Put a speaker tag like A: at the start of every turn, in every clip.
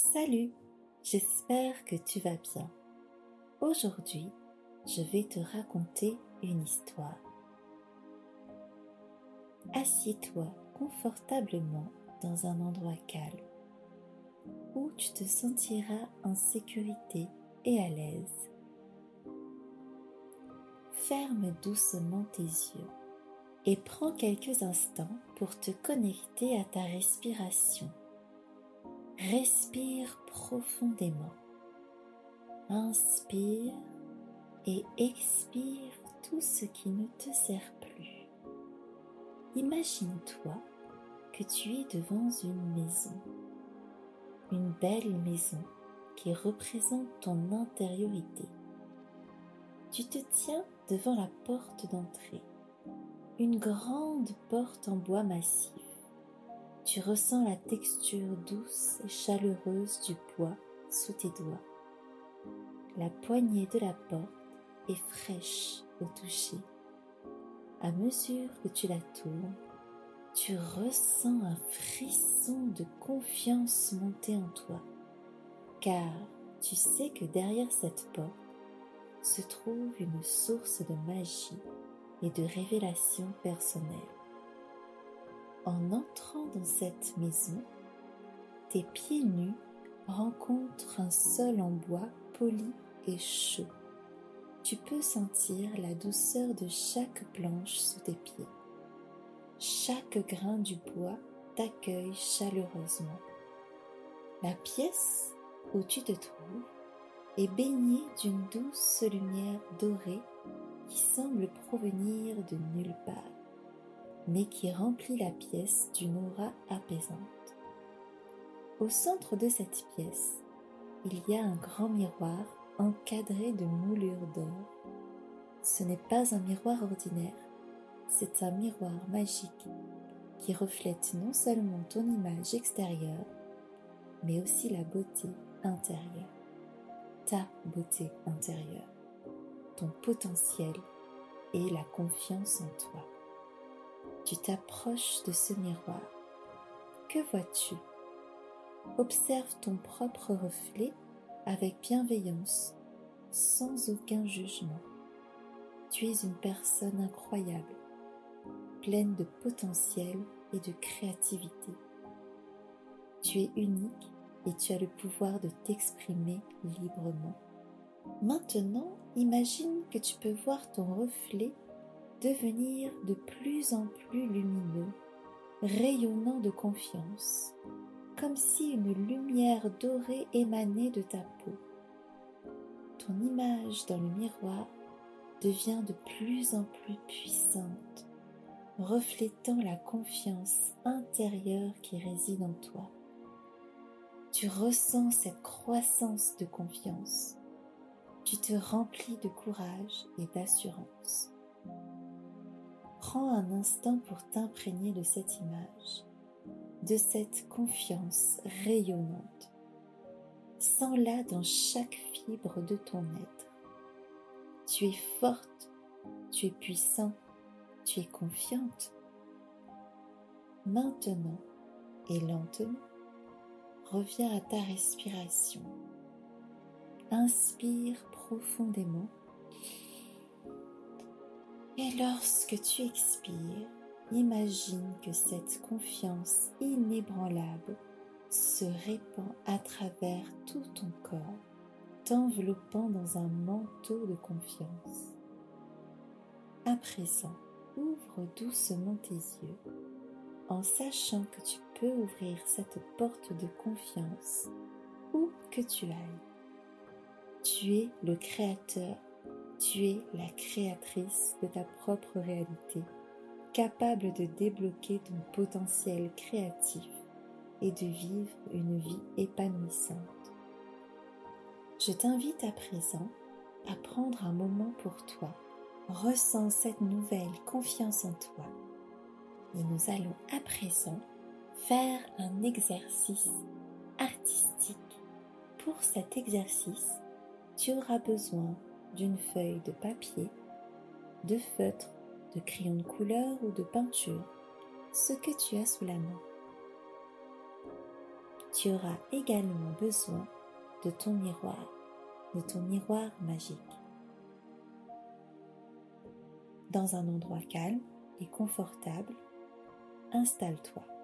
A: Salut, j'espère que tu vas bien. Aujourd'hui, je vais te raconter une histoire. Assieds-toi confortablement dans un endroit calme où tu te sentiras en sécurité et à l'aise. Ferme doucement tes yeux et prends quelques instants pour te connecter à ta respiration. Respire profondément. Inspire et expire tout ce qui ne te sert plus. Imagine-toi que tu es devant une maison, une belle maison qui représente ton intériorité. Tu te tiens devant la porte d'entrée, une grande porte en bois massif. Tu ressens la texture douce et chaleureuse du bois sous tes doigts. La poignée de la porte est fraîche au toucher. À mesure que tu la tournes, tu ressens un frisson de confiance monter en toi, car tu sais que derrière cette porte se trouve une source de magie et de révélation personnelle. En entrant dans cette maison, tes pieds nus rencontrent un sol en bois poli et chaud. Tu peux sentir la douceur de chaque planche sous tes pieds. Chaque grain du bois t'accueille chaleureusement. La pièce où tu te trouves est baignée d'une douce lumière dorée qui semble provenir de nulle part, mais qui remplit la pièce d'une aura apaisante. Au centre de cette pièce, il y a un grand miroir encadré de moulures d'or. Ce n'est pas un miroir ordinaire, c'est un miroir magique qui reflète non seulement ton image extérieure, mais aussi la beauté intérieure, ta beauté intérieure, ton potentiel et la confiance en toi. Tu t'approches de ce miroir. Que vois-tu? Observe ton propre reflet avec bienveillance, sans aucun jugement. Tu es une personne incroyable, pleine de potentiel et de créativité. Tu es unique et tu as le pouvoir de t'exprimer librement. Maintenant, imagine que tu peux voir ton reflet devenir de plus en plus lumineux, rayonnant de confiance, comme si une lumière dorée émanait de ta peau. Ton image dans le miroir devient de plus en plus puissante, reflétant la confiance intérieure qui réside en toi. Tu ressens cette croissance de confiance. Tu te remplis de courage et d'assurance. Prends un instant pour t'imprégner de cette image de cette confiance rayonnante. Sens-la dans chaque fibre de ton être. Tu es forte, tu es puissant, tu es confiante. Maintenant et lentement, reviens à ta respiration. Inspire profondément. Et lorsque tu expires, Imagine que cette confiance inébranlable se répand à travers tout ton corps, t'enveloppant dans un manteau de confiance. À présent, ouvre doucement tes yeux en sachant que tu peux ouvrir cette porte de confiance où que tu ailles. Tu es le créateur, tu es la créatrice de ta propre réalité capable de débloquer ton potentiel créatif et de vivre une vie épanouissante. Je t'invite à présent à prendre un moment pour toi. Ressens cette nouvelle confiance en toi. Et nous allons à présent faire un exercice artistique. Pour cet exercice, tu auras besoin d'une feuille de papier, de feutre de crayon de couleur ou de peinture, ce que tu as sous la main. tu auras également besoin de ton miroir, de ton miroir magique. Dans un endroit calme et confortable, installe-toi.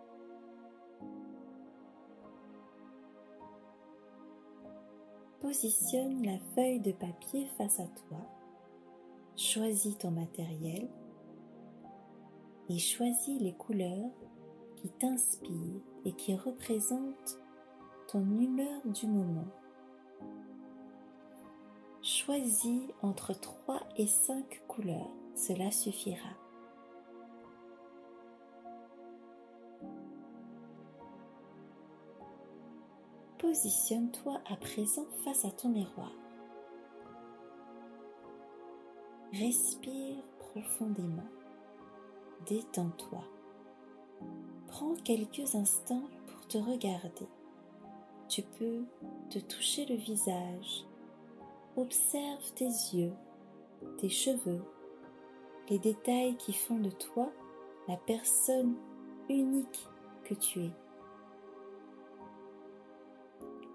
A: Positionne la feuille de papier face à toi, choisis ton matériel et choisis les couleurs qui t'inspirent et qui représentent ton humeur du moment. Choisis entre 3 et 5 couleurs, cela suffira. Positionne-toi à présent face à ton miroir. Respire profondément. Détends-toi. Prends quelques instants pour te regarder. Tu peux te toucher le visage. Observe tes yeux, tes cheveux, les détails qui font de toi la personne unique que tu es.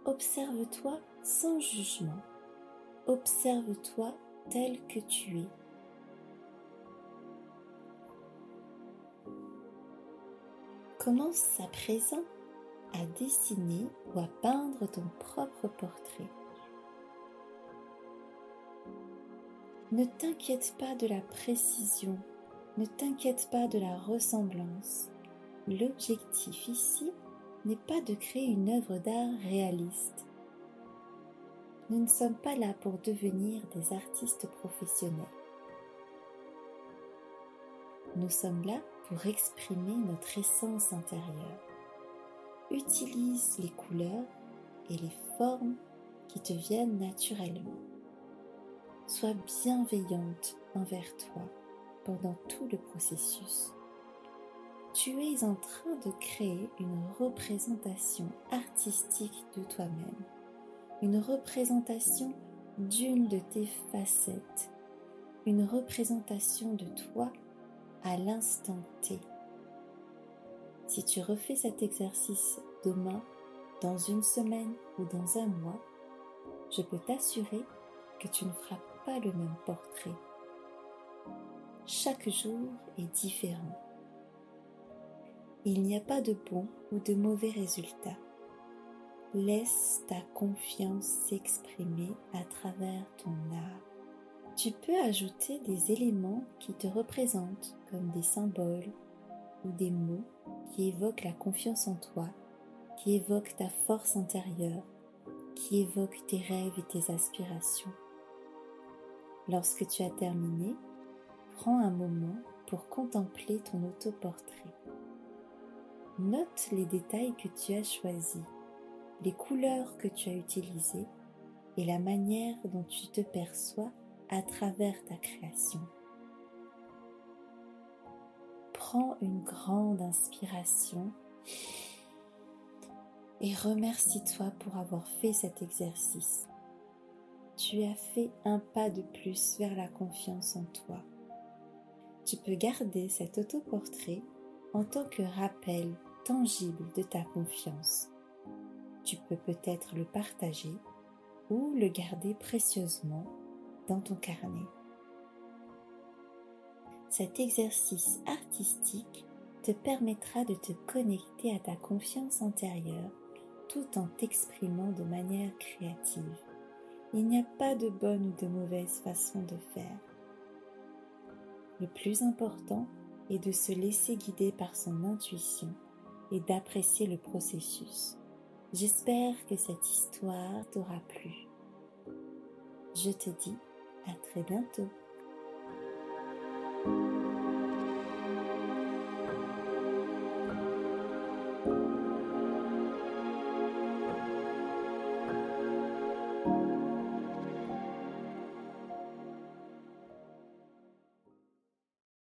A: Observe-toi sans jugement. Observe-toi tel que tu es. Commence à présent à dessiner ou à peindre ton propre portrait? Ne t'inquiète pas de la précision, ne t'inquiète pas de la ressemblance. L'objectif ici n'est pas de créer une œuvre d'art réaliste. Nous ne sommes pas là pour devenir des artistes professionnels. Nous sommes là pour exprimer notre essence intérieure. Utilise les couleurs et les formes qui te viennent naturellement. Sois bienveillante envers toi pendant tout le processus. Tu es en train de créer une représentation artistique de toi-même, une représentation d'une de tes facettes, une représentation de toi à l'instant T. Si tu refais cet exercice demain, dans une semaine ou dans un mois, je peux t'assurer que tu ne feras pas le même portrait. Chaque jour est différent. Il n'y a pas de bon ou de mauvais résultats. Laisse ta confiance s'exprimer à travers ton art. Tu peux ajouter des éléments qui te représentent comme des symboles ou des mots qui évoquent la confiance en toi, qui évoquent ta force intérieure, qui évoquent tes rêves et tes aspirations. Lorsque tu as terminé, prends un moment pour contempler ton autoportrait. Note les détails que tu as choisis, les couleurs que tu as utilisées et la manière dont tu te perçois à travers ta création. Prends une grande inspiration et remercie-toi pour avoir fait cet exercice. Tu as fait un pas de plus vers la confiance en toi. Tu peux garder cet autoportrait en tant que rappel tangible de ta confiance. Tu peux peut-être le partager ou le garder précieusement dans ton carnet. Cet exercice artistique te permettra de te connecter à ta confiance intérieure tout en t'exprimant de manière créative. Il n'y a pas de bonne ou de mauvaise façon de faire. Le plus important est de se laisser guider par son intuition et d'apprécier le processus. J'espère que cette histoire t'aura plu. Je te dis à très bientôt.